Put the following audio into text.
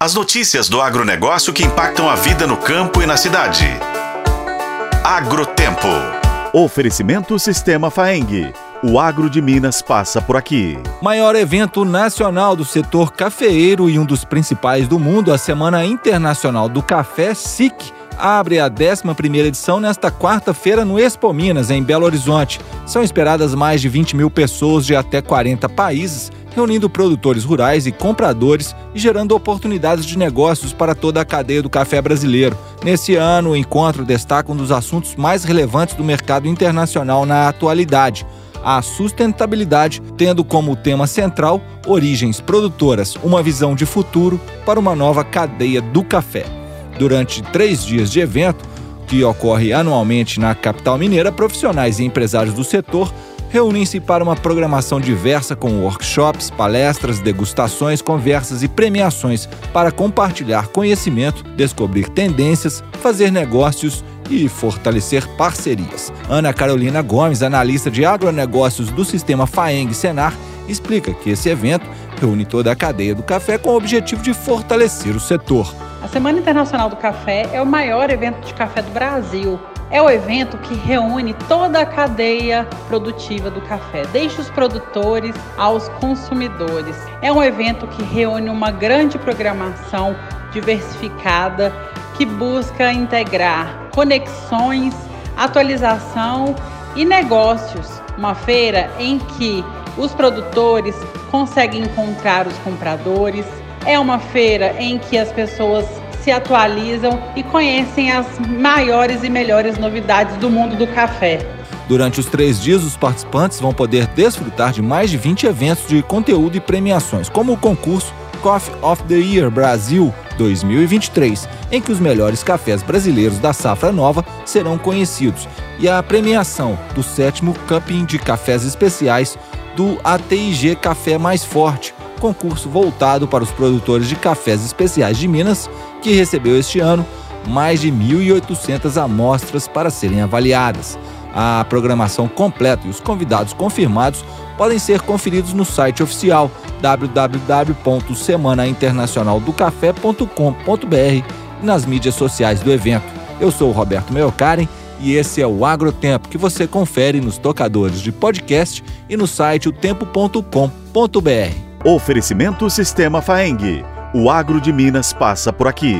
As notícias do agronegócio que impactam a vida no campo e na cidade. Agrotempo. Oferecimento Sistema Faeng. O agro de Minas passa por aqui. Maior evento nacional do setor cafeeiro e um dos principais do mundo, a Semana Internacional do Café, SIC, abre a 11ª edição nesta quarta-feira no Expo Minas, em Belo Horizonte. São esperadas mais de 20 mil pessoas de até 40 países, reunindo produtores rurais e compradores e gerando oportunidades de negócios para toda a cadeia do café brasileiro. Nesse ano, o encontro destaca um dos assuntos mais relevantes do mercado internacional na atualidade a sustentabilidade, tendo como tema central origens produtoras, uma visão de futuro para uma nova cadeia do café. Durante três dias de evento, que ocorre anualmente na capital mineira, profissionais e empresários do setor reúnem-se para uma programação diversa com workshops, palestras, degustações, conversas e premiações para compartilhar conhecimento, descobrir tendências, fazer negócios e fortalecer parcerias. Ana Carolina Gomes, analista de agronegócios do sistema FAENG Senar, explica que esse evento reúne toda a cadeia do café com o objetivo de fortalecer o setor. A Semana Internacional do Café é o maior evento de café do Brasil. É o evento que reúne toda a cadeia produtiva do café, desde os produtores aos consumidores. É um evento que reúne uma grande programação diversificada que busca integrar conexões, atualização e negócios. Uma feira em que os produtores conseguem encontrar os compradores, é uma feira em que as pessoas se atualizam e conhecem as maiores e melhores novidades do mundo do café. Durante os três dias, os participantes vão poder desfrutar de mais de 20 eventos de conteúdo e premiações, como o concurso Coffee of the Year Brasil 2023, em que os melhores cafés brasileiros da safra nova serão conhecidos, e a premiação do sétimo Cupping de Cafés Especiais do ATIG Café Mais Forte, concurso voltado para os produtores de cafés especiais de Minas, que recebeu este ano mais de 1.800 amostras para serem avaliadas. A programação completa e os convidados confirmados podem ser conferidos no site oficial www.semanainternacionaldocafé.com.br e nas mídias sociais do evento. Eu sou o Roberto Meocaren e esse é o Agrotempo que você confere nos tocadores de podcast e no site otempo.com.br. Oferecimento Sistema Faeng. O agro de Minas passa por aqui.